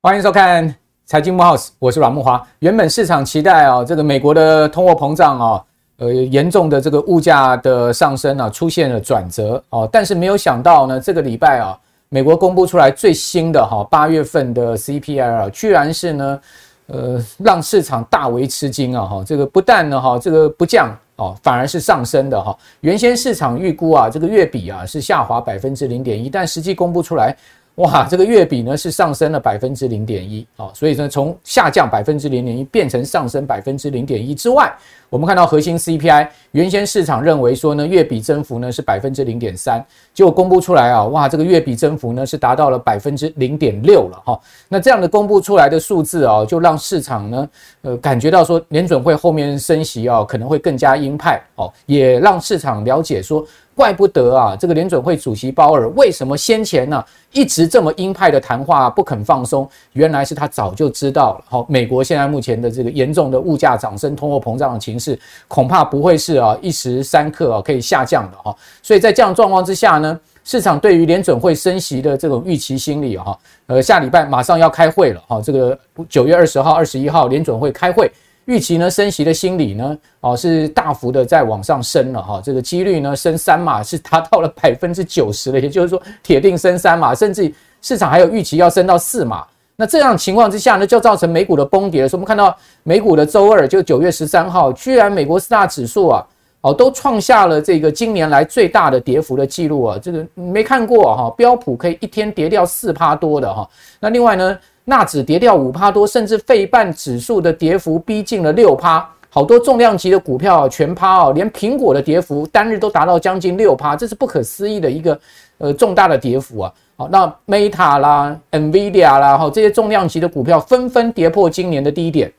欢迎收看财经木 house，我是阮木华。原本市场期待啊，这个美国的通货膨胀啊，呃，严重的这个物价的上升啊，出现了转折哦。但是没有想到呢，这个礼拜啊，美国公布出来最新的哈八月份的 CPI 啊，居然是呢，呃，让市场大为吃惊啊哈。这个不但呢哈，这个不降哦，反而是上升的哈。原先市场预估啊，这个月比啊是下滑百分之零点一，但实际公布出来。哇，这个月比呢是上升了百分之零点一，哦，所以呢从下降百分之零点一变成上升百分之零点一之外，我们看到核心 CPI 原先市场认为说呢月比增幅呢是百分之零点三，结果公布出来啊，哇，这个月比增幅呢是达到了百分之零点六了哈。那这样的公布出来的数字啊，就让市场呢呃感觉到说联准会后面升息啊可能会更加鹰派哦，也让市场了解说。怪不得啊，这个联准会主席鲍尔为什么先前呢、一直这么鹰派的谈话不肯放松？原来是他早就知道了。好，美国现在目前的这个严重的物价涨升、通货膨胀的情，是恐怕不会是啊一时三刻啊可以下降的哈。所以在这样状况之下呢，市场对于联准会升息的这种预期心理哈，呃，下礼拜马上要开会了哈，这个九月二十号、二十一号联准会开会。预期呢，升息的心理呢，哦，是大幅的在往上升了哈，这个几率呢，升三码是达到了百分之九十了，也就是说，铁定升三码，甚至市场还有预期要升到四码。那这样情况之下呢，就造成美股的崩跌。所以我们看到美股的周二，就九月十三号，居然美国四大指数啊，哦，都创下了这个今年来最大的跌幅的记录啊，这个没看过哈，标普可以一天跌掉四趴多的哈。那另外呢？纳指跌掉五趴多，甚至费半指数的跌幅逼近了六趴，好多重量级的股票全趴哦，连苹果的跌幅单日都达到将近六趴，这是不可思议的一个呃重大的跌幅啊！好，那 Meta 啦、NVIDIA 啦，哈这些重量级的股票纷纷跌破今年的低点，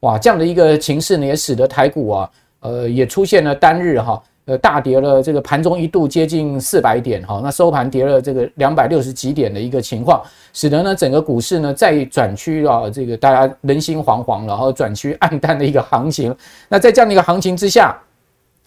哇，这样的一个情势呢，也使得台股啊，呃，也出现了单日哈。呃，大跌了，这个盘中一度接近四百点，哈，那收盘跌了这个两百六十几点的一个情况，使得呢整个股市呢再转趋啊，这个大家人心惶惶，然后转趋暗淡的一个行情。那在这样的一个行情之下。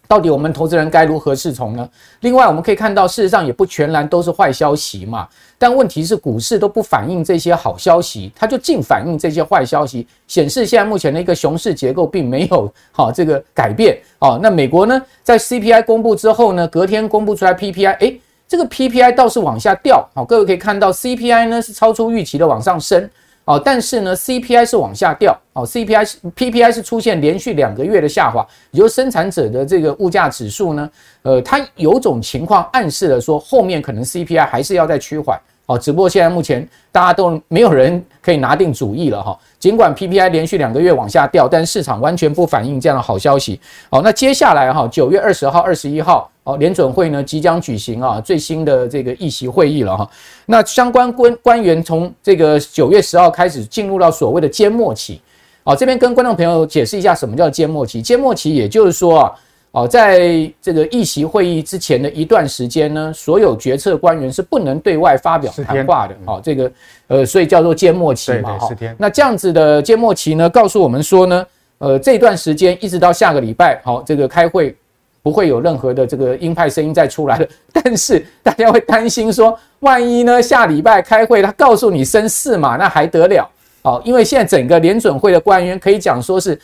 到底我们投资人该如何是从呢？另外，我们可以看到，事实上也不全然都是坏消息嘛。但问题是，股市都不反映这些好消息，它就净反映这些坏消息，显示现在目前的一个熊市结构并没有好这个改变哦。那美国呢，在 CPI 公布之后呢，隔天公布出来 PPI，诶，这个 PPI 倒是往下掉。好，各位可以看到，CPI 呢是超出预期的往上升。哦，但是呢，CPI 是往下掉。哦，CPI PPI 是出现连续两个月的下滑，也就是生产者的这个物价指数呢，呃，它有种情况暗示了说，后面可能 CPI 还是要再趋缓。哦，只不过现在目前大家都没有人可以拿定主意了哈。尽管 PPI 连续两个月往下掉，但市场完全不反映这样的好消息。哦，那接下来哈，九月二十号、二十一号，哦，联准会呢即将举行啊最新的这个议席会议了哈。那相关官官员从这个九月十号开始进入到所谓的缄默期。好，这边跟观众朋友解释一下什么叫缄默期。缄默期也就是说啊。哦，在这个议席会议之前的一段时间呢，所有决策官员是不能对外发表谈话的。哦，这个呃，所以叫做缄默期嘛。哈，那这样子的缄默期呢，告诉我们说呢，呃，这段时间一直到下个礼拜，好，这个开会不会有任何的这个鹰派声音再出来了。但是大家会担心说，万一呢下礼拜开会他告诉你升四码，那还得了？好，因为现在整个联准会的官员可以讲说是。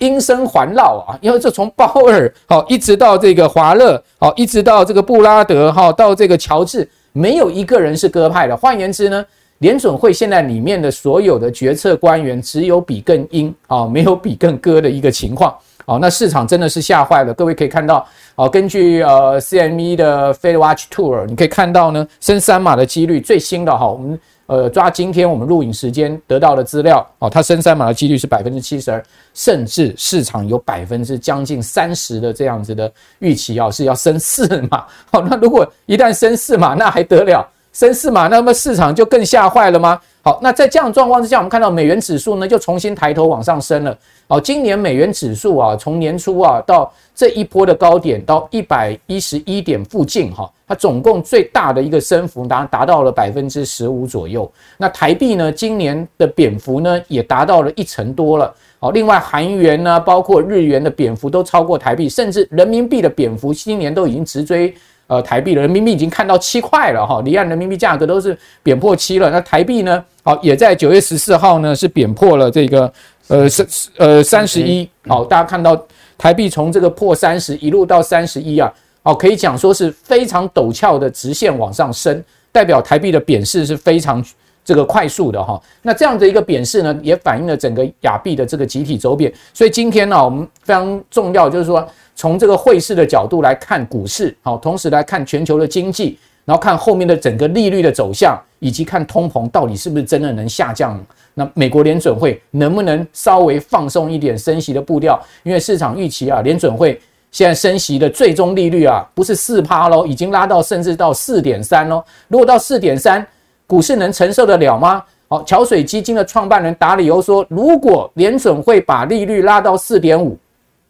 音声环绕啊，因为这从鲍尔好一直到这个华勒好，一直到这个布拉德哈，到这个乔治，没有一个人是鸽派的。换言之呢，联准会现在里面的所有的决策官员，只有比更鹰啊，没有比更鸽的一个情况。好，那市场真的是吓坏了。各位可以看到，啊，根据呃 CME 的 Fed Watch Tour，你可以看到呢，升三码的几率最新的哈，我们。呃，抓今天我们录影时间得到的资料哦，它升三码的几率是百分之七十二，甚至市场有百分之将近三十的这样子的预期啊，是要升四码。好，那如果一旦升四码，那还得了？升四码，那么市场就更吓坏了吗？好，那在这样状况之下，我们看到美元指数呢就重新抬头往上升了。好，今年美元指数啊，从年初啊到这一波的高点到一百一十一点附近哈，它总共最大的一个升幅达达到了百分之十五左右。那台币呢，今年的贬幅呢也达到了一成多了。好，另外韩元呢，包括日元的贬幅都超过台币，甚至人民币的贬幅今年都已经直追呃台币了，人民币已经看到七块了哈，离岸人民币价格都是贬破七了。那台币呢，好也在九月十四号呢是贬破了这个呃三呃三十一，好，大家看到台币从这个破三十一路到三十一啊，哦，可以讲说是非常陡峭的直线往上升。代表台币的贬势是非常这个快速的哈，那这样的一个贬势呢，也反映了整个亚币的这个集体走贬。所以今天呢，我们非常重要就是说，从这个汇市的角度来看股市，好，同时来看全球的经济，然后看后面的整个利率的走向，以及看通膨到底是不是真的能下降。那美国联准会能不能稍微放松一点升息的步调？因为市场预期啊，联准会。现在升息的最终利率啊，不是四趴喽，已经拉到甚至到四点三喽。如果到四点三，股市能承受得了吗？好，桥水基金的创办人达里欧说，如果联准会把利率拉到四点五，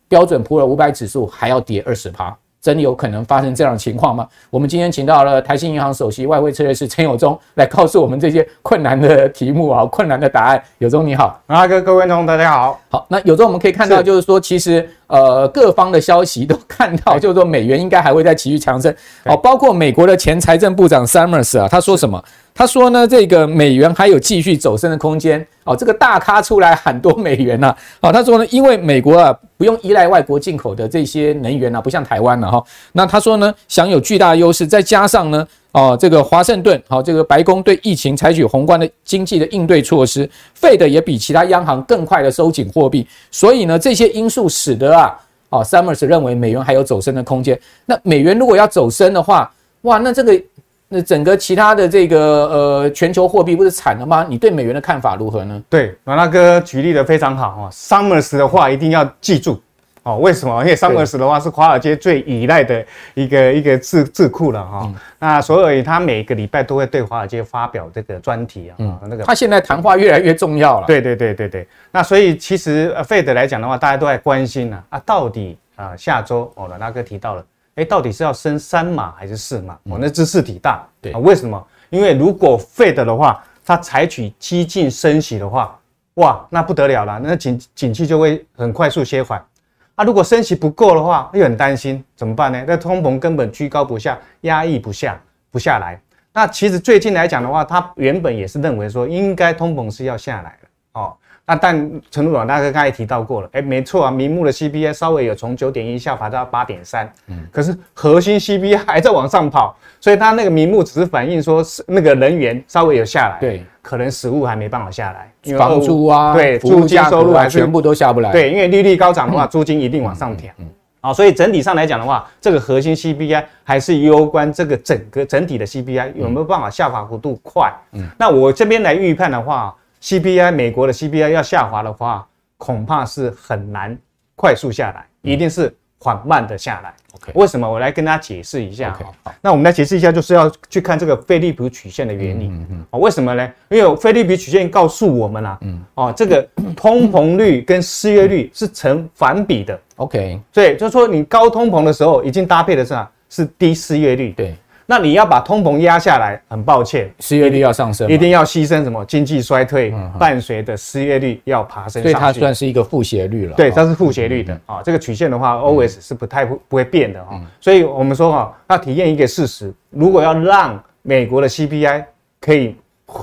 标准普尔五百指数还要跌二十趴。真的有可能发生这样的情况吗？我们今天请到了台新银行首席外汇策略师陈友忠来告诉我们这些困难的题目啊，困难的答案。友忠你好，阿哥，各位观众大家好。好，那友忠我们可以看到，就是说，其实呃各方的消息都看到，就是说美元应该还会再继续强升。哦，包括美国的前财政部长 Summers 啊，他说什么？他说呢，这个美元还有继续走升的空间。哦，这个大咖出来喊多美元呐、啊。哦，他说呢，因为美国啊不用依赖外国进口的这些能源啊，不像台湾了哈。那他说呢，享有巨大优势，再加上呢，哦，这个华盛顿，好，这个白宫对疫情采取宏观的经济的应对措施，Fed 也比其他央行更快的收紧货币，所以呢，这些因素使得啊，哦，Summers 认为美元还有走升的空间。那美元如果要走升的话，哇，那这个。那整个其他的这个呃全球货币不是惨了吗？你对美元的看法如何呢？对，马大哥举例的非常好啊。Summers 的话一定要记住哦。为什么？因为 Summers 的话是华尔街最依赖的一个一个智智库了哈。那所以他每个礼拜都会对华尔街发表这个专题啊。嗯，那个他现在谈话越来越重要了。对对对对对。那所以其实 Fed 来讲的话，大家都在关心呢啊，到底啊下周哦，阮大哥提到了。哎，到底是要升三码还是四码？哦，那兹事体大。对啊，为什么？因为如果 Fed 的话，它采取激进升息的话，哇，那不得了了，那景景气就会很快速歇缓。啊，如果升息不够的话，又很担心，怎么办呢？那通膨根本居高不下，压抑不下，不下来。那其实最近来讲的话，他原本也是认为说，应该通膨是要下来了。哦。那但陈如软大哥刚才提到过了，哎，没错啊，明目的 CPI 稍微有从九点一下滑到八点三，嗯，可是核心 CPI 还在往上跑，所以它那个明目只是反映说是那个人员稍微有下来，对，可能实物还没办法下来，因为房租啊，对，租金收入还全部都下不来，对，因为利率高涨的话，租金一定往上调，嗯，好，所以整体上来讲的话，这个核心 CPI 还是攸关这个整个整体的 CPI 有没有办法下滑幅度快，嗯，那我这边来预判的话。CPI 美国的 CPI 要下滑的话，恐怕是很难快速下来，一定是缓慢的下来。OK，为什么？我来跟大家解释一下。OK，好，那我们来解释一下，就是要去看这个菲利普曲线的原理。嗯嗯。哦，为什么呢？因为菲利普曲线告诉我们啊，嗯，哦，这个通膨率跟失业率是成反比的。OK，所以就是说，你高通膨的时候，已经搭配的是啊，是低失业率。对。那你要把通膨压下来，很抱歉，失业率要上升，一定要牺牲什么？经济衰退伴随的失业率要爬升上去，所以它算是一个负斜率了。对，它是负斜率的啊。这个曲线的话，always 是不太不不会变的哈。所以我们说哈，要体验一个事实，如果要让美国的 CPI 可以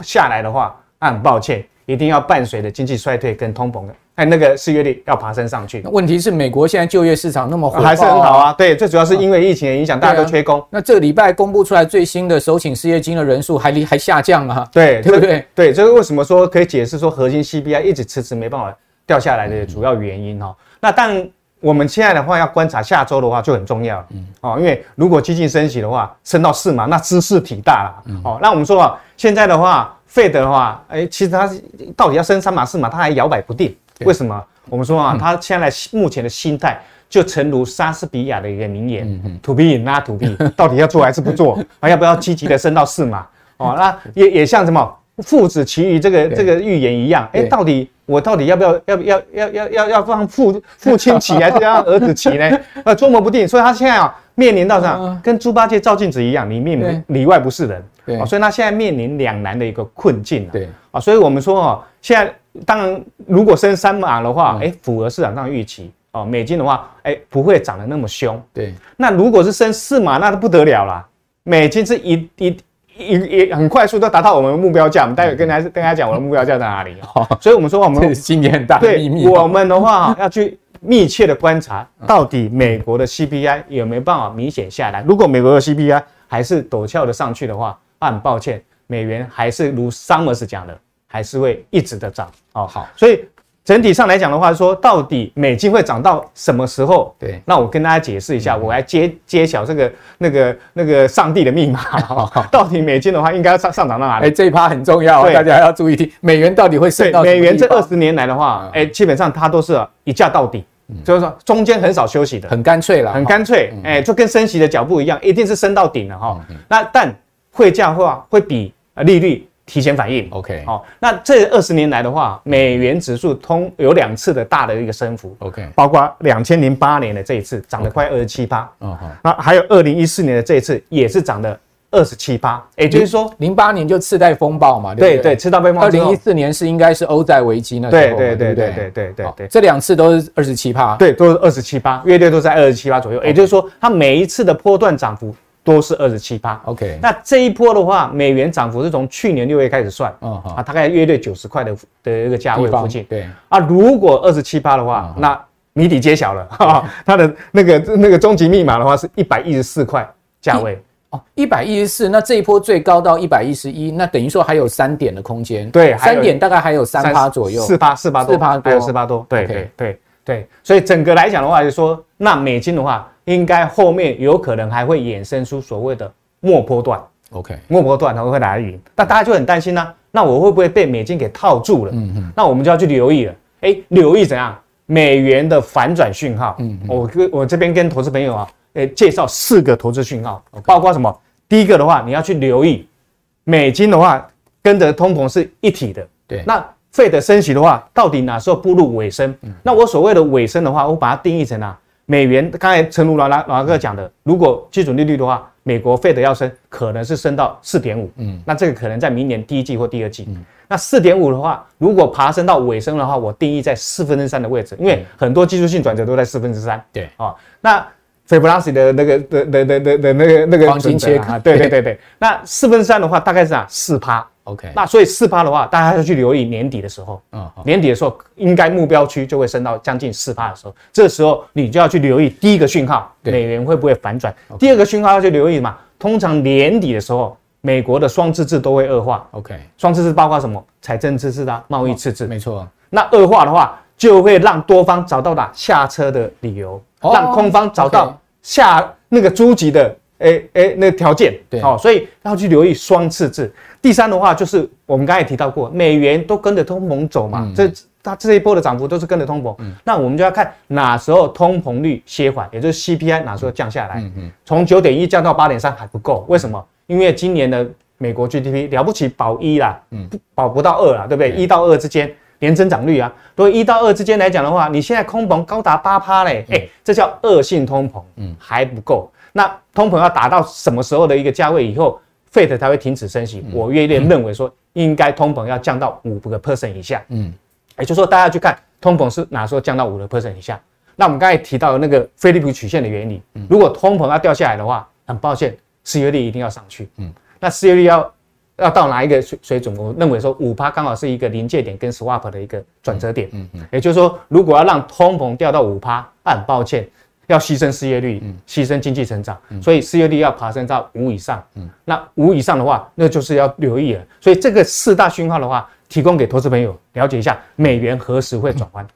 下来的话，那很抱歉，一定要伴随着经济衰退跟通膨的。哎，那个失业率要爬升上去。问题是美国现在就业市场那么还是很好啊。对，最主要是因为疫情的影响，大家都缺工。那这个礼拜公布出来最新的首请失业金的人数还离还下降啊？对，对不对？对，这个为什么说可以解释说核心 CPI 一直迟迟没办法掉下来的主要原因哈？那但我们现在的话要观察下周的话就很重要了。嗯，哦，因为如果激进升息的话，升到四码，那兹事体大了。嗯，哦，那我们说啊，现在的话，Fed 的话，哎，其实它到底要升三码四码，它还摇摆不定。为什么？我们说啊，他现在目前的心态就诚如莎士比亚的一个名言：“To be not to be”，到底要做还是不做？啊，要不要积极的升到四码？哦，那也也像什么父子骑驴这个这个预言一样，哎，到底我到底要不要要要要要要要让父父亲骑还是要让儿子骑呢？呃，捉摸不定。所以他现在啊，面临到这样？跟猪八戒照镜子一样，里面里外不是人。对，所以他现在面临两难的一个困境。对，啊，所以我们说哦，现在。当然如果升三码的话，哎，符合市场上预期哦。美金的话，哎，不会涨得那么凶。对，那如果是升四码，那就不得了啦。美金是一一一一很快速都达到我们的目标价。我们待会跟大家跟大家讲我的目标价在哪里。所以我们说我们今年很大的秘密。对，我们的话要去密切的观察，到底美国的 CPI 有没有办法明显下来。如果美国的 CPI 还是陡峭的上去的话，很抱歉，美元还是如 Summers 讲的。还是会一直的涨哦，好，所以整体上来讲的话，说到底美金会涨到什么时候？对，那我跟大家解释一下，我来揭揭晓这个那个那个上帝的密码，到底美金的话应该要上上涨到哪里？哎，这一趴很重要，大家要注意听。美元到底会升到？美元这二十年来的话，哎，基本上它都是一价到底，就是说中间很少休息的，很干脆了，很干脆，哎，就跟升息的脚步一样，一定是升到顶了哈。那但汇价的话会比利率。提前反应，OK，好，那这二十年来的话，美元指数通有两次的大的一个升幅，OK，包括两千零八年的这一次涨了快二十七趴，嗯好，那还有二零一四年的这一次也是涨了二十七八，也就是说零八年就次贷风暴嘛，对对，次贷风暴，二零一四年是应该是欧债危机那时候，对对对对？对对对对，这两次都是二十七趴，对，都是二十七趴，月率都在二十七趴左右，也就是说它每一次的波段涨幅。都是二十七趴，OK。那这一波的话，美元涨幅是从去年六月开始算，嗯啊，大概约对九十块的的一个价位附近。对啊，如果二十七趴的话，那谜底揭晓了，哈，它的那个那个终极密码的话是一百一十四块价位哦，一百一十四。那这一波最高到一百一十一，那等于说还有三点的空间。对，三点大概还有三趴左右，四趴四趴多，四趴还有四趴多。对对对对，所以整个来讲的话，就是说那美金的话。应该后面有可能还会衍生出所谓的末波段，OK，末波段它会来临，那大家就很担心呢、啊。那我会不会被美金给套住了？嗯嗯，那我们就要去留意了。哎，留意怎样？美元的反转讯号。嗯嗯，我跟我这边跟投资朋友啊，诶，介绍四个投资讯号包括什么？第一个的话，你要去留意美金的话，跟着通膨是一体的。对，那 Fed 升息的话，到底哪时候步入尾声？嗯，那我所谓的尾声的话，我把它定义成啊。美元刚才陈如老老老哥讲的，如果基准利率的话，美国 Fed 要升，可能是升到四点五，嗯，那这个可能在明年第一季或第二季，嗯，那四点五的话，如果爬升到尾声的话，我定义在四分之三的位置，因为很多技术性转折都在四分之三，对。啊，那斐波那契的那个的的的的的那个那个黄金切割，对对对对，那四分之三的话大概是啊四趴。OK，那所以四趴的话，大家要去留意年底的时候，嗯，年底的时候应该目标区就会升到将近四趴的时候，这时候你就要去留意第一个讯号，美元会不会反转？第二个讯号要去留意嘛？通常年底的时候，美国的双赤字都会恶化。OK，双赤字包括什么？财政赤字啊，贸易赤字。没错。那恶化的话，就会让多方找到哪下车的理由，让空方找到下那个诸级的。哎、欸、哎、欸，那个条件对，好，所以要去留意双赤字。第三的话，就是我们刚才也提到过，美元都跟着通膨走嘛，嗯、这它这一波的涨幅都是跟着通膨。嗯，那我们就要看哪时候通膨率歇缓，也就是 CPI 哪时候降下来。嗯嗯，从九点一降到八点三还不够，为什么？因为今年的美国 GDP 了不起保一啦，嗯，保不到二啦，对不对？一到二之间年增长率啊，如果一到二之间来讲的话，你现在通膨高达八趴嘞，哎、欸，这叫恶性通膨，嗯，还不够。那通膨要达到什么时候的一个价位以后，Fed 才会停止升息？嗯、我越认为说，应该通膨要降到五个 percent 以下。嗯，也就是说，大家去看通膨是哪时候降到五个 percent 以下。那我们刚才提到的那个菲利普曲线的原理，如果通膨要掉下来的话，很抱歉，失业率一定要上去。嗯，那失业率要要到哪一个水水准？我认为说五趴刚好是一个临界点跟 swap 的一个转折点。嗯嗯，也就是说，如果要让通膨掉到五趴，很抱歉。要牺牲失业率，牺牲经济成长，所以失业率要爬升到五以上。嗯那五以上的话，那就是要留意了。所以这个四大讯号的话，提供给投资朋友了解一下，美元何时会转弯。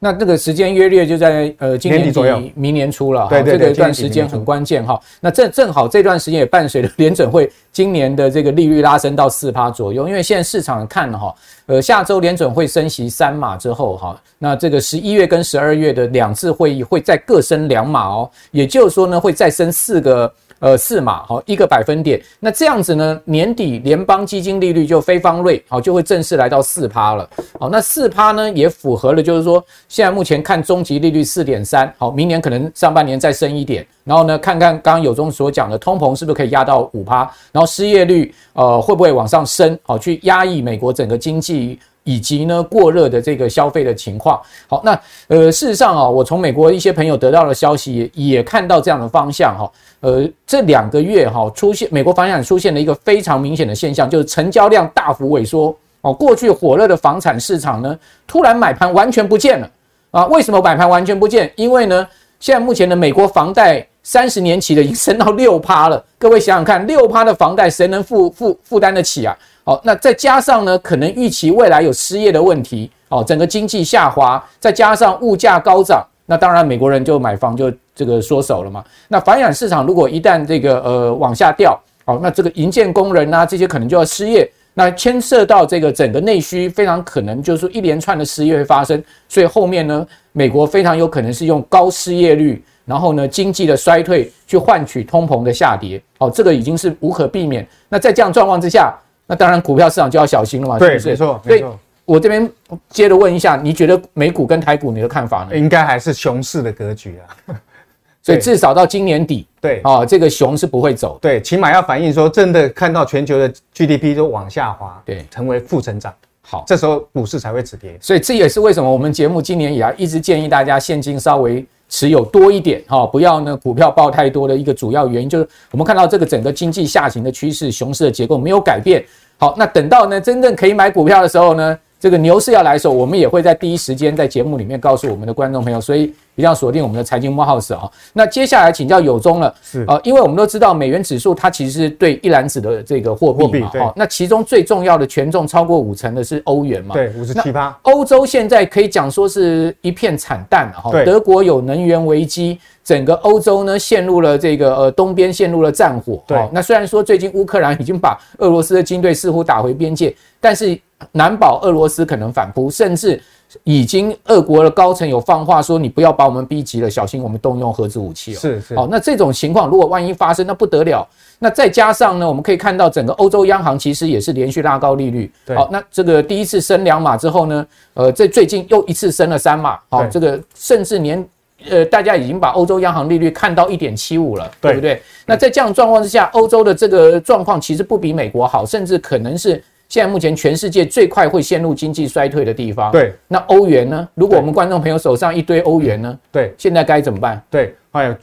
好，那这个时间约略就在呃今年底左右，明年初了。对对对，这个一段时间很关键哈。那正正好这段时间也伴随着联准会今年的这个利率拉升到四趴左右，因为现在市场看哈，呃下周联准会升息三码之后哈，那这个十一月跟十二月的两次会议会再各升两码哦，也就是说呢会再升四个。呃，四码好一个百分点，那这样子呢，年底联邦基金利率就非方瑞好就会正式来到四趴了。好，那四趴呢也符合了，就是说现在目前看终极利率四点三，好，明年可能上半年再升一点，然后呢看看刚刚有中所讲的通膨是不是可以压到五趴，然后失业率呃会不会往上升，好去压抑美国整个经济以及呢过热的这个消费的情况。好，那呃事实上啊，我从美国一些朋友得到的消息也也看到这样的方向哈。呃，这两个月哈出现美国房产出现了一个非常明显的现象，就是成交量大幅萎缩哦。过去火热的房产市场呢，突然买盘完全不见了啊？为什么买盘完全不见？因为呢，现在目前的美国房贷。三十年期的已经升到六趴了，各位想想看，六趴的房贷谁能负负负担得起啊？好，那再加上呢，可能预期未来有失业的问题，哦，整个经济下滑，再加上物价高涨，那当然美国人就买房就这个缩手了嘛。那房产市场如果一旦这个呃往下掉，好，那这个营建工人啊这些可能就要失业，那牵涉到这个整个内需，非常可能就是说一连串的失业会发生，所以后面呢，美国非常有可能是用高失业率。然后呢，经济的衰退去换取通膨的下跌，哦，这个已经是无可避免。那在这样状况之下，那当然股票市场就要小心了嘛，对，是不是？没错，没错。我这边接着问一下，你觉得美股跟台股你的看法呢？应该还是熊市的格局啊。所以至少到今年底，对，哦，这个熊是不会走，对，起码要反映说真的看到全球的 GDP 都往下滑，对，成为负成长。好，这时候股市才会止跌。所以这也是为什么我们节目今年以来一直建议大家现金稍微。持有多一点哈，不要呢股票爆太多的一个主要原因就是我们看到这个整个经济下行的趋势，熊市的结构没有改变。好，那等到呢真正可以买股票的时候呢，这个牛市要来的时候，我们也会在第一时间在节目里面告诉我们的观众朋友，所以。一定要锁定我们的财经幕 House 啊！那接下来请教有忠了，是啊，因为我们都知道美元指数它其实是对一篮子的这个货币嘛，哈，那其中最重要的权重超过五成的是欧元嘛，对，五十七趴。欧洲现在可以讲说是一片惨淡了哈，德国有能源危机，整个欧洲呢陷入了这个呃东边陷入了战火，对，那虽然说最近乌克兰已经把俄罗斯的军队似乎打回边界，但是难保俄罗斯可能反扑，甚至。已经，俄国的高层有放话说：“你不要把我们逼急了，小心我们动用核子武器哦。”是是。好，那这种情况如果万一发生，那不得了。那再加上呢，我们可以看到整个欧洲央行其实也是连续拉高利率。对。好，那这个第一次升两码之后呢，呃，这最近又一次升了三码。好，这个甚至连呃，大家已经把欧洲央行利率看到一点七五了，对不对？那在这样状况之下，欧洲的这个状况其实不比美国好，甚至可能是。现在目前全世界最快会陷入经济衰退的地方，对，那欧元呢？如果我们观众朋友手上一堆欧元呢？对，现在该怎么办？对，哎呀，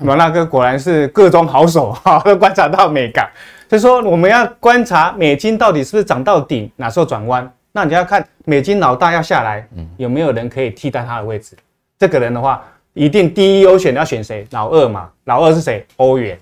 阮大哥果然是各中好手哈，都观察到美感。所以说我们要观察美金到底是不是涨到顶，哪时候转弯？那你要看美金老大要下来，有没有人可以替代他的位置？这个人的话，一定第一优选要选谁？老二嘛，老二是谁？欧元，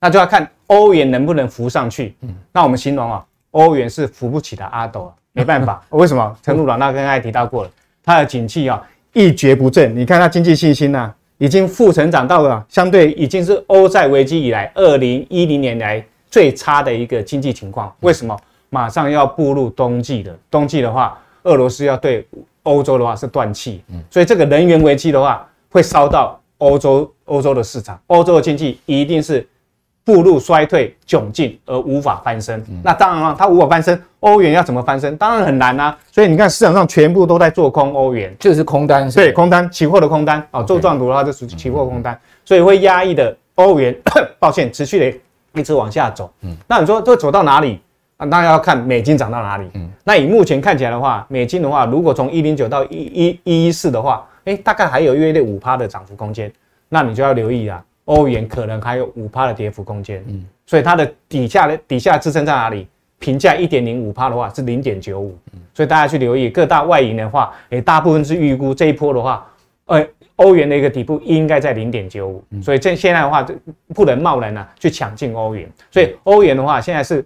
那就要看欧元能不能浮上去。嗯，那我们形容啊。欧元是扶不起的阿斗，没办法，为什么？陈露老大刚才提到过了，它的景气啊一蹶不振。你看它经济信心呐，已经负成长到了相对已经是欧债危机以来二零一零年来最差的一个经济情况。为什么？马上要步入冬季了，冬季的话，俄罗斯要对欧洲的话是断气，所以这个能源危机的话会烧到欧洲欧洲的市场，欧洲的经济一定是。步入衰退窘境而无法翻身，嗯、那当然了，它无法翻身，欧元要怎么翻身？当然很难啊。所以你看市场上全部都在做空欧元，就是空单是，对，空单，期货的空单啊，做状图的话就属于期货空单，所以会压抑的欧元，抱歉，持续的一直往下走。嗯，那你说这走到哪里？啊，当然要看美金涨到哪里。嗯，那以目前看起来的话，美金的话，如果从一零九到一一一一四的话，哎，大概还有约略五趴的涨幅空间，那你就要留意啊。欧元可能还有五趴的跌幅空间，嗯，所以它的底下的底下支撑在哪里？评价一点零五趴的话是零点九五，所以大家去留意各大外银的话，诶，大部分是预估这一波的话，呃，欧元的一个底部应该在零点九五，所以这现在的话就不能贸然呢去抢进欧元，所以欧元的话现在是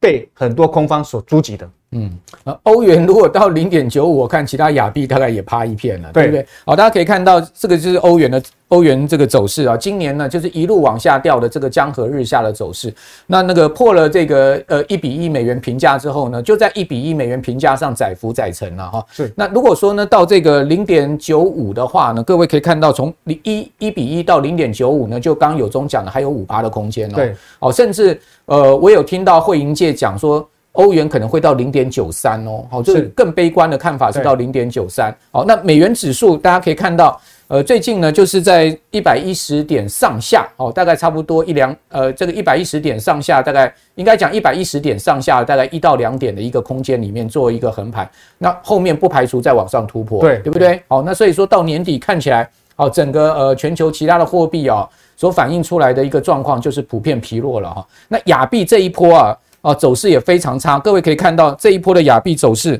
被很多空方所狙击的。嗯，呃，欧元如果到零点九五，我看其他亚币大概也趴一片了，对，对不对？好，大家可以看到这个就是欧元的欧元这个走势啊，今年呢就是一路往下掉的这个江河日下的走势。那那个破了这个呃一比一美元评价之后呢，就在一比一美元评价上载浮载沉了哈。是。那如果说呢到这个零点九五的话呢，各位可以看到从零一一比一到零点九五呢，就刚刚有中讲的还有五八的空间哦。对。哦，甚至呃我有听到会银界讲说。欧元可能会到零点九三哦，好，这是更悲观的看法是到零点九三。好，那美元指数大家可以看到，呃，最近呢就是在一百一十点上下，哦，大概差不多一两，呃，这个一百一十点上下，大概应该讲一百一十点上下，大概一到两点的一个空间里面做一个横盘，那后面不排除再往上突破，对，对不对？好，那所以说到年底看起来，好，整个呃全球其他的货币啊所反映出来的一个状况就是普遍疲弱了哈。那亚币这一波啊。哦，走势也非常差。各位可以看到这一波的亚币走势，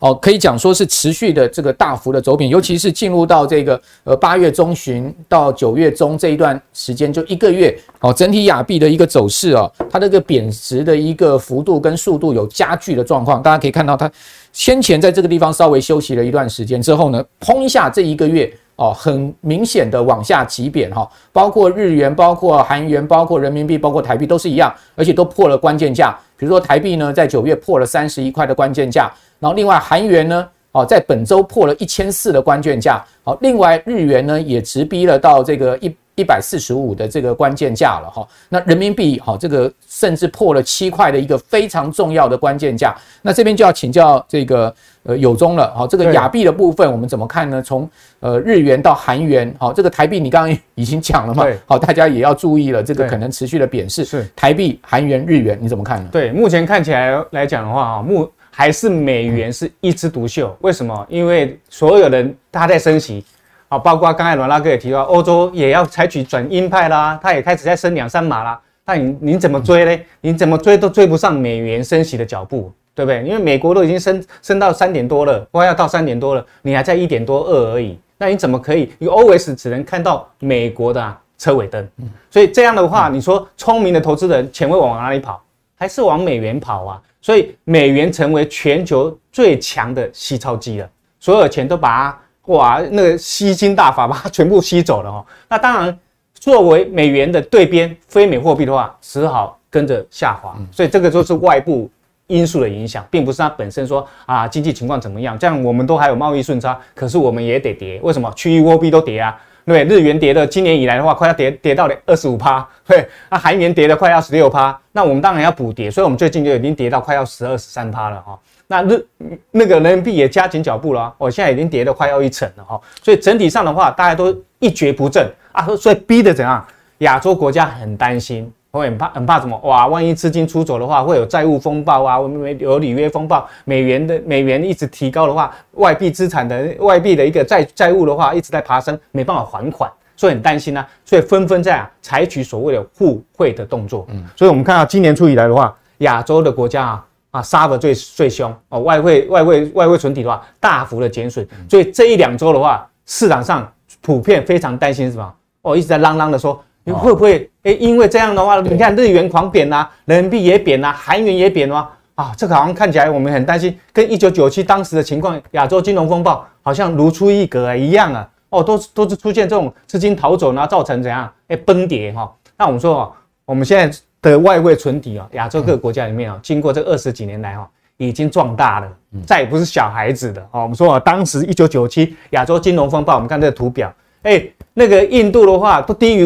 哦，可以讲说是持续的这个大幅的走贬，尤其是进入到这个呃八月中旬到九月中这一段时间，就一个月，哦，整体亚币的一个走势哦，它这个贬值的一个幅度跟速度有加剧的状况。大家可以看到，它先前在这个地方稍微休息了一段时间之后呢，砰一下这一个月。哦，很明显的往下急贬哈，包括日元、包括韩元、包括人民币、包括台币都是一样，而且都破了关键价。比如说台币呢，在九月破了三十一块的关键价，然后另外韩元呢，哦，在本周破了一千四的关键价。好，另外日元呢，也直逼了到这个一。一百四十五的这个关键价了哈，那人民币好，这个甚至破了七块的一个非常重要的关键价。那这边就要请教这个呃友中了，哈，这个亚币的部分我们怎么看呢？从呃日元到韩元，好，这个台币你刚刚已经讲了嘛？好，大家也要注意了，这个可能持续的贬势。是台币、韩元、日元，你怎么看呢？对，目前看起来来讲的话啊，目还是美元是一枝独秀。为什么？因为所有人他在升息。好，包括刚才阮大哥也提到，欧洲也要采取转鹰派啦，他也开始在升两三码啦。那你你怎么追呢？你怎么追都追不上美元升息的脚步，对不对？因为美国都已经升升到三点多了，快要到三点多了，你还在一点多二而已。那你怎么可以？你 always 只能看到美国的、啊、车尾灯。所以这样的话，你说聪明的投资人钱会往哪里跑？还是往美元跑啊？所以美元成为全球最强的吸钞机了，所有钱都把它。哇，那个吸金大法把它全部吸走了哦。那当然，作为美元的对边非美货币的话，只好跟着下滑。所以这个就是外部因素的影响，并不是它本身说啊经济情况怎么样。这样我们都还有贸易顺差，可是我们也得跌。为什么？区域货币都跌啊？对，日元跌的，今年以来的话，快要跌跌到了二十五趴。对，那韩元跌的快要十六趴。那我们当然要补跌，所以我们最近就已经跌到快要十二十三趴了哈。那日那个人民币也加紧脚步了，我现在已经跌了快要一成了哈，所以整体上的话，大家都一蹶不振啊，所以逼得怎样？亚洲国家很担心，会很怕很怕什么？哇，万一资金出走的话，会有债务风暴啊，有履约风暴，美元的美元一直提高的话，外币资产的外币的一个债债务的话一直在爬升，没办法还款，所以很担心啊，所以纷纷在啊采取所谓的互惠的动作。嗯，所以我们看到今年初以来的话，亚洲的国家啊。啊，杀的最最凶哦，外汇外汇外汇存底的话大幅的减损，所以这一两周的话，市场上普遍非常担心什么？哦，一直在嚷嚷的说，你会不会诶？因为这样的话，你看日元狂贬呐，人民币也贬呐，韩元也贬呐，啊，这个好像看起来我们很担心，跟一九九七当时的情况，亚洲金融风暴好像如出一辙一样啊，哦，都都是出现这种资金逃走，然后造成怎样？诶，崩跌哈。那我们说哦，我们现在。的外汇存底啊，亚洲各个国家里面啊，经过这二十几年来哈，已经壮大了，再也不是小孩子的哦。我们说啊，当时一九九七亚洲金融风暴，我们看这个图表，哎，那个印度的话都低于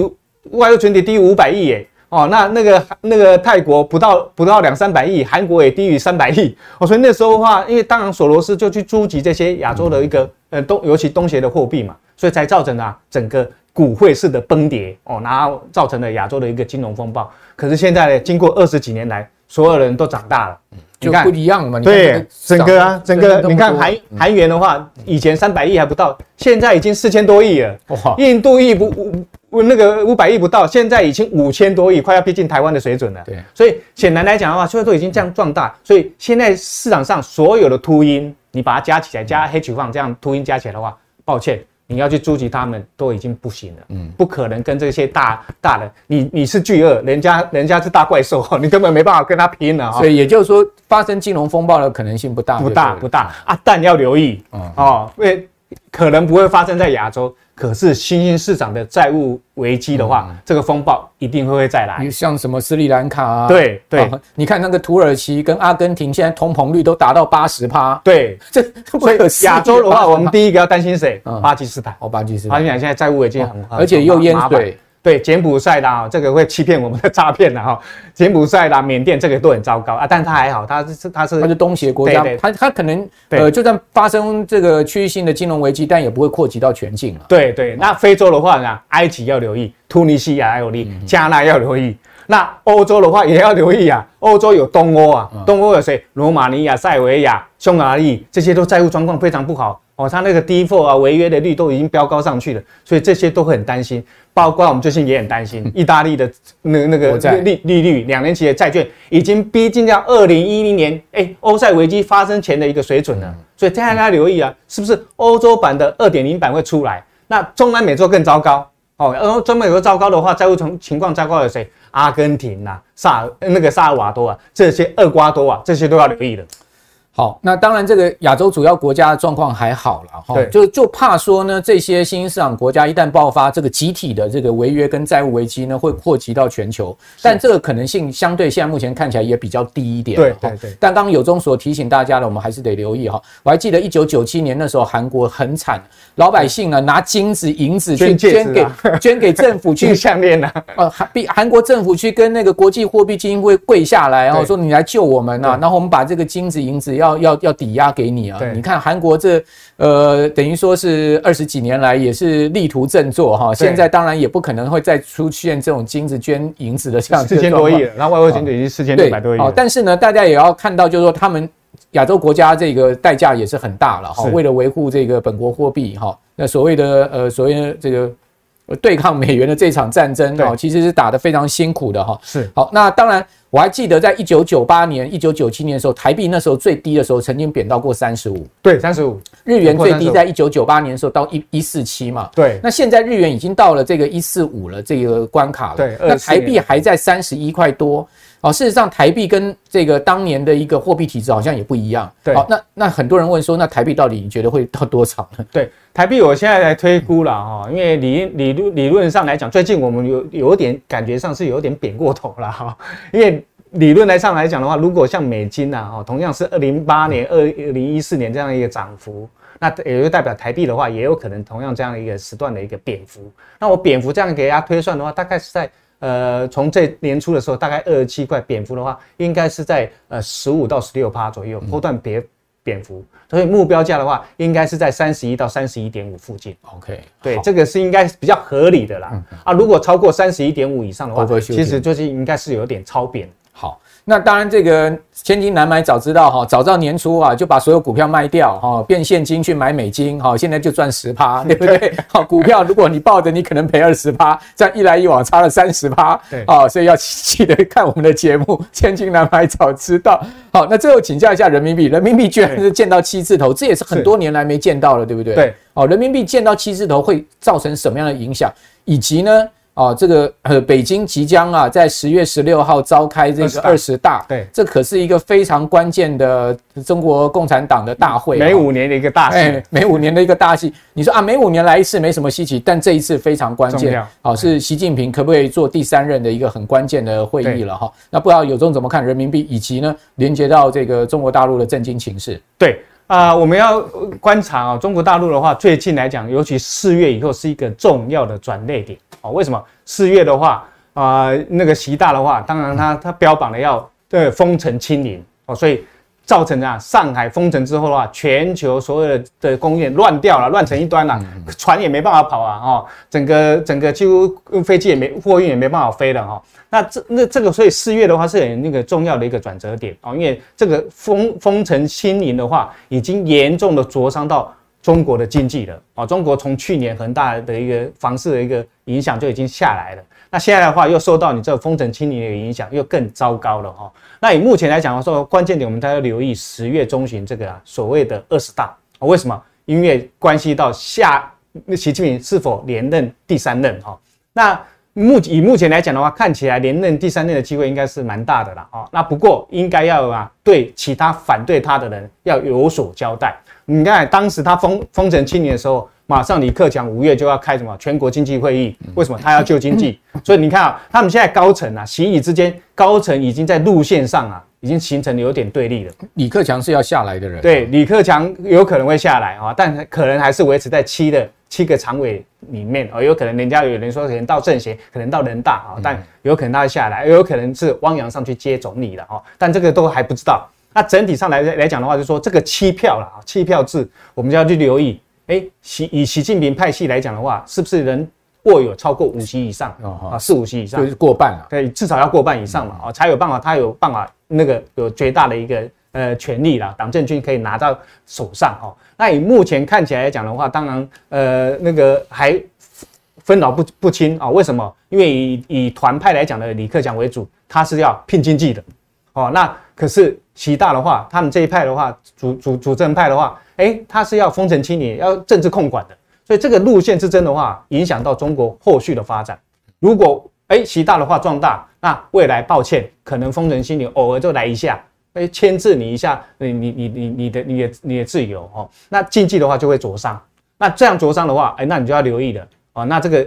外汇存底低于五百亿耶，哦，那那个那个泰国不到不到两三百亿，韩国也低于三百亿，哦，所以那时候的话，因为当然索罗斯就去租集这些亚洲的一个呃东，尤其东协的货币嘛，所以才造成啊整个。股汇式的崩跌哦，然后造成了亚洲的一个金融风暴。可是现在呢，经过二十几年来，所有人都长大了，就不一样了嘛。对，整个啊，整个你看韩韩元的话，以前三百亿还不到，现在已经四千多亿了。哇，印度亿不五那个五百亿不到，现在已经五千多亿，快要逼近台湾的水准了。对，所以显然来讲的话，现在都已经这样壮大，所以现在市场上所有的秃鹰，你把它加起来，加 hedge fund 这样秃鹰加起来的话，抱歉。你要去租集他们都已经不行了，嗯，不可能跟这些大大人，你你是巨鳄，人家人家是大怪兽，你根本没办法跟他拼了。所以也就是说，发生金融风暴的可能性不大，不大不大。啊，但要留意，嗯。哦，因为可能不会发生在亚洲。可是新兴市场的债务危机的话，嗯、这个风暴一定会会再来。你像什么斯里兰卡啊？对对、哦，你看那个土耳其跟阿根廷，现在通膨率都达到八十趴。对，这 所以亚洲的话，我们第一个要担心谁？巴基斯坦。哦，巴基斯坦。巴基斯坦现在债务危机很，而且又淹水。对，柬埔寨啦，这个会欺骗我们的诈骗的哈。柬埔寨啦、缅甸这个都很糟糕啊，但是它还好，他是他是他是东协国家，他他可能呃，就算发生这个区域性的金融危机，但也不会扩及到全境了。对对，那非洲的话呢，埃及要留意，突尼西亚要留意，加纳要留意。那欧洲的话也要留意啊，欧洲有东欧啊，东欧有谁？罗马尼亚、塞维亚、匈牙利，这些都债务状况非常不好。哦，他那个 default 啊，违约的率都已经飙高上去了，所以这些都会很担心。包括我们最近也很担心，意大利的那那个利利率，两年期的债券已经逼近到二零一零年，哎，欧债危机发生前的一个水准了。所以大家要留意啊，是不是欧洲版的二点零版会出来？那中南美洲更糟糕哦，然后中南美洲糟糕的话，债务情情况糟糕的谁？阿根廷呐、啊，萨那个萨尔瓦多啊，这些厄瓜多啊，这些都要留意的。好，那当然，这个亚洲主要国家的状况还好了哈，就就怕说呢，这些新兴市场国家一旦爆发这个集体的这个违约跟债务危机呢，会扩及到全球，但这个可能性相对现在目前看起来也比较低一点。对对对。但刚刚有中所提醒大家的，我们还是得留意哈。我还记得一九九七年那时候，韩国很惨，老百姓啊拿金子银子去捐给捐给政府去项链呢，呃，韩比韩国政府去跟那个国际货币基金会跪下来，然后说你来救我们啊，然后我们把这个金子银子要。要要要抵押给你啊！你看韩国这呃，等于说是二十几年来也是力图振作哈。现在当然也不可能会再出现这种金子捐银子的这样子。四千多亿了，然后外汇存底已经四千六百多亿。哦，但是呢，大家也要看到，就是说他们亚洲国家这个代价也是很大了哈。为了维护这个本国货币哈，那所谓的呃所谓的这个。对抗美元的这场战争啊，其实是打得非常辛苦的哈。是好，那当然我还记得在一九九八年、一九九七年的时候，台币那时候最低的时候，曾经贬到过三十五。对，三十五。日元最低在一九九八年的时候到一一四七嘛。对。那现在日元已经到了这个一四五了这个关卡了。对。那台币还在三十一块多。哦，事实上台币跟这个当年的一个货币体制好像也不一样。对。好，那那很多人问说，那台币到底你觉得会到多少呢？对。台币我现在来推估了哈，因为理理论理论上来讲，最近我们有有点感觉上是有点贬过头了哈。因为理论来上来讲的话，如果像美金呐哈，同样是二零零八年、二零一四年这样一个涨幅，那也就代表台币的话，也有可能同样这样一个时段的一个贬幅。那我贬幅这样给大家推算的话，大概是在呃从这年初的时候，大概二十七块蝙蝠的话，应该是在呃十五到十六趴左右，波段别。蝙蝠，所以目标价的话，应该是在三十一到三十一点五附近。OK，对，这个是应该比较合理的啦。嗯、啊，如果超过三十一点五以上的话，其实最近应该是有点超贬。好。那当然，这个千金难买早知道哈，早知道年初啊就把所有股票卖掉哈，变现金去买美金哈，现在就赚十趴，对不对？好，股票如果你抱着，你可能赔二十趴，这样一来一往差了三十趴，对啊，所以要记得看我们的节目，千金难买早知道。好，那最后请教一下人民币，人民币居然是见到七字头，这也是很多年来没见到了，对不对？对，哦，人民币见到七字头会造成什么样的影响？以及呢？哦，这个呃，北京即将啊，在十月十六号召开这个二十大，对，这可是一个非常关键的中国共产党的大会，每五年的一个大戏，每五年的一个大戏。你说啊，每五年来一次没什么稀奇，但这一次非常关键，好，是习近平可不可以做第三任的一个很关键的会议了哈？那不知道有中怎么看人民币，以及呢，连接到这个中国大陆的政经情势？对啊，我们要观察啊，中国大陆的话，最近来讲，尤其四月以后是一个重要的转捩点哦。为什么四月的话啊、那个习大的话，当然他他标榜的要对封城清零哦，所以造成啊上海封城之后的话，全球所有的的供应链乱掉了，乱成一端了，船也没办法跑啊，哦，整个整个几乎飞机也没货运也没办法飞了哈。那这那这个所以四月的话是很那个重要的一个转折点哦，因为这个封封城清零的话，已经严重的灼伤到。中国的经济了啊，中国从去年恒大的一个房市的一个影响就已经下来了，那现在的话又受到你这个封城清零的影响，又更糟糕了哈。那以目前来讲的话，说关键点我们大家留意十月中旬这个啊所谓的二十大啊，为什么？因为关系到下那习近平是否连任第三任哈。那目以目前来讲的话，看起来连任第三任的机会应该是蛮大的了啊。那不过应该要啊对其他反对他的人要有所交代。你看，当时他封封城清零的时候，马上李克强五月就要开什么全国经济会议？为什么他要救经济？所以你看啊，他们现在高层啊，习以之间高层已经在路线上啊，已经形成了有点对立了。李克强是要下来的人，对，李克强有可能会下来啊，但可能还是维持在七的七个常委里面哦，有可能人家有人说可能到政协，可能到人大啊，但有可能他会下来，有可能是汪洋上去接总理了哈，但这个都还不知道。那整体上来来讲的话，就是说这个七票了啊，七票制，我们就要去留意。哎，习以习近平派系来讲的话，是不是能握有超过五席以上啊？四五席以上就是过半了，对，至少要过半以上嘛，哦，才有办法，他有办法那个有绝大的一个。呃，权力啦，党政军可以拿到手上哦。那以目前看起来来讲的话，当然，呃，那个还分老不不清啊、哦。为什么？因为以以团派来讲的李克强为主，他是要拼经济的哦。那可是习大的话，他们这一派的话，主主主政派的话，哎，他是要封城清理，要政治控管的。所以这个路线之争的话，影响到中国后续的发展。如果哎习大的话壮大，那未来抱歉，可能封城清理偶尔就来一下。哎，牵制你一下，你你你你你的你的你的自由哦。那经济的话就会灼伤，那这样灼伤的话，哎，那你就要留意了哦。那这个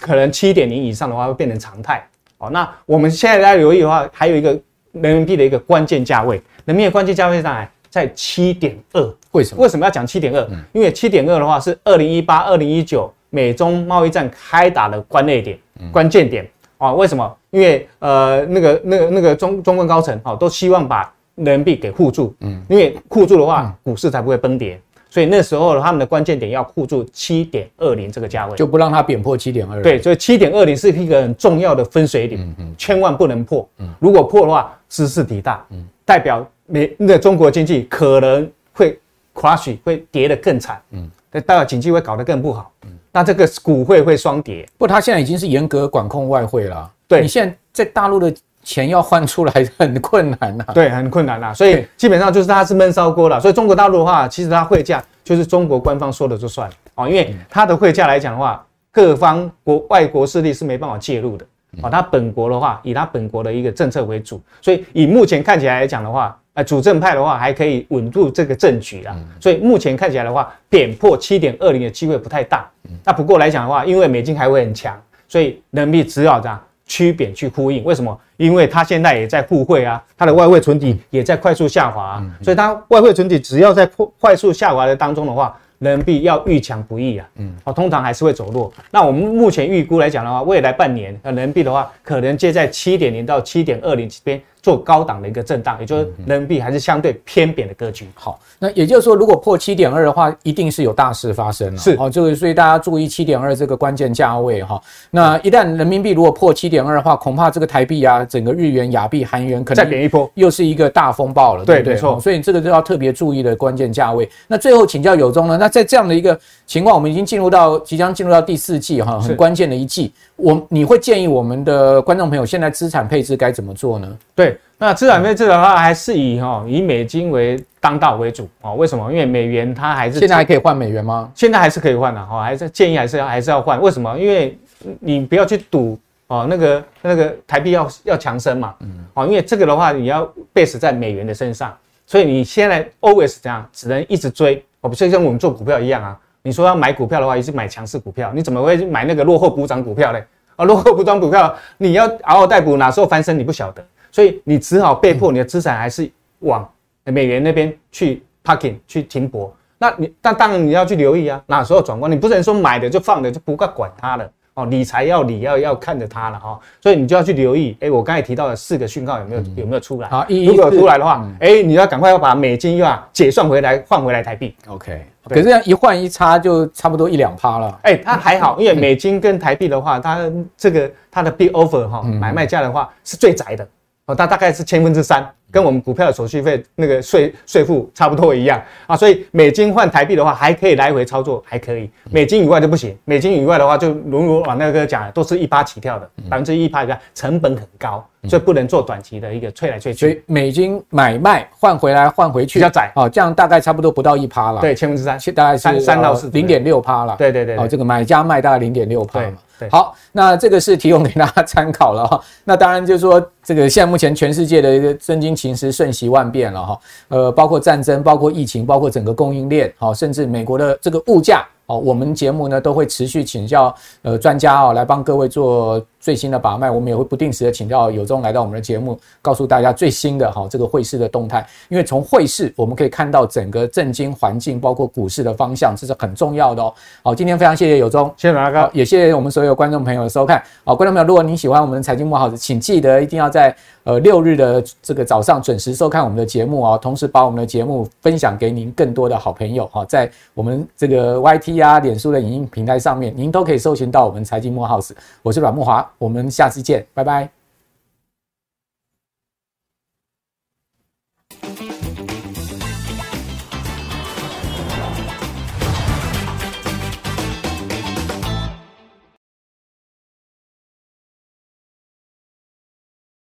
可能七点零以上的话会变成常态哦。那我们现在来留意的话，还有一个人民币的一个关键价位，人民币的关键价位上来在七点二。为什么？为什么要讲七点二？因为七点二的话是二零一八、二零一九美中贸易战开打的关内点、关键点啊。为什么？因为呃，那个那个那个中中共高层哦，都希望把人民币给护住，嗯，因为护住的话，股市才不会崩跌，所以那时候他们的关键点要护住七点二零这个价位，就不让它贬破七点二。对，所以七点二零是一个很重要的分水岭，嗯嗯，千万不能破，嗯，如果破的话，兹事体大，嗯，代表美那中国经济可能会 crash，会跌得更惨，嗯，代表经济会搞得更不好，嗯，那这个股会会双跌。不过它现在已经是严格管控外汇了，对，你现在在大陆的。钱要换出来很困难呐，对，很困难呐，所以基本上就是它是闷烧锅了。所以中国大陆的话，其实它汇价就是中国官方说的就算了哦，因为它的汇价来讲的话，各方国外国势力是没办法介入的啊。它本国的话，以它本国的一个政策为主，所以以目前看起来来讲的话，呃，主政派的话还可以稳住这个政局啊。所以目前看起来的话，贬破七点二零的机会不太大。那不过来讲的话，因为美金还会很强，所以人民币只要这样。趋贬去呼应，为什么？因为它现在也在互惠啊，它的外汇存底也在快速下滑，啊，所以它外汇存底只要在快快速下滑的当中的话，人民币要遇强不易啊，嗯，哦，通常还是会走弱。那我们目前预估来讲的话，未来半年呃，人民币的话，可能介在七点零到七点二零这边。做高档的一个震荡，也就是人民币还是相对偏贬的格局。好，那也就是说，如果破七点二的话，一定是有大事发生了。是，好，这个所以大家注意七点二这个关键价位哈。那一旦人民币如果破七点二的话，恐怕这个台币啊，整个日元、亚币、韩元可能再贬一波，又是一个大风暴了。对，对，没错。所以这个就要特别注意的关键价位。那最后请教有中呢？那在这样的一个情况，我们已经进入到即将进入到第四季哈，很关键的一季。我你会建议我们的观众朋友现在资产配置该怎么做呢？对。那资产配置的话，还是以哈以美金为当道为主啊？为什么？因为美元它还是现在还可以换美元吗？现在还是可以换的哈，还是建议还是要还是要换？为什么？因为你不要去赌哦，那个那个台币要要强升嘛，嗯，哦，因为这个的话你要 base 在美元的身上，所以你现在 always 这样只能一直追哦，不就像我们做股票一样啊？你说要买股票的话，也是买强势股票，你怎么会买那个落后补涨股票嘞？啊，落后补涨股票，你要嗷嗷待哺，哪时候翻身你不晓得。所以你只好被迫，你的资产还是往美元那边去 parking 去停泊。那你但当然你要去留意啊，哪时候转弯？你不能说买的就放的就不该管它了哦。理财要理要要看着它了哈。所以你就要去留意。哎，我刚才提到的四个讯号有没有有没有出来？好，如果有出来的话，哎，你要赶快要把美金又要结算回来，换回来台币。OK。可是这样一换一差就差不多一两趴了。哎，它还好，因为美金跟台币的话，它这个它的 bid offer 哈买卖价的话是最窄的。哦，它大概是千分之三，跟我们股票的手续费那个税税负差不多一样啊，所以美金换台币的话还可以来回操作，还可以。美金以外就不行，美金以外的话就如如往那个讲，都是一趴起跳的，百分之一趴一个成本很高，所以不能做短期的一个吹来吹去。所以美金买卖换回来换回去比较窄哦，这样大概差不多不到一趴了。对，千分之三，大概是三三到四零点六趴了。对对对，哦，这个买家卖大概零点六趴。好，那这个是提供给大家参考了哈。那当然就是说，这个现在目前全世界的一个政经形势瞬息万变了哈。呃，包括战争，包括疫情，包括整个供应链，好，甚至美国的这个物价哦，我们节目呢都会持续请教呃专家哦，来帮各位做最新的把脉。我们也会不定时的请教有忠来到我们的节目，告诉大家最新的哈这个汇市的动态。因为从汇市我们可以看到整个政经环境，包括股市的方向，这是很重要的哦。好，今天非常谢谢有忠，谢谢大家，也谢谢我们所有观众朋友的收看。好，观众朋友，如果您喜欢我们的财经慕 House，请记得一定要在呃六日的这个早上准时收看我们的节目哦，同时把我们的节目分享给您更多的好朋友哈，在我们这个 YT 啊、脸书的影音平台上面，您都可以搜寻到我们财经莫 House。我是阮木华，我们下次见，拜拜。